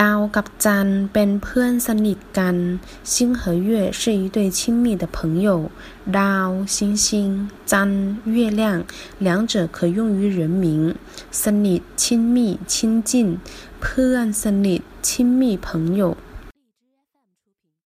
ดาวกับจันทร์เป็นเพื่อนสนิทกัน星和月是一对亲密的朋友ดาว星星จันทร์月亮两者可用于人名สนิท亲密亲近เพื่อนสนิท亲密朋友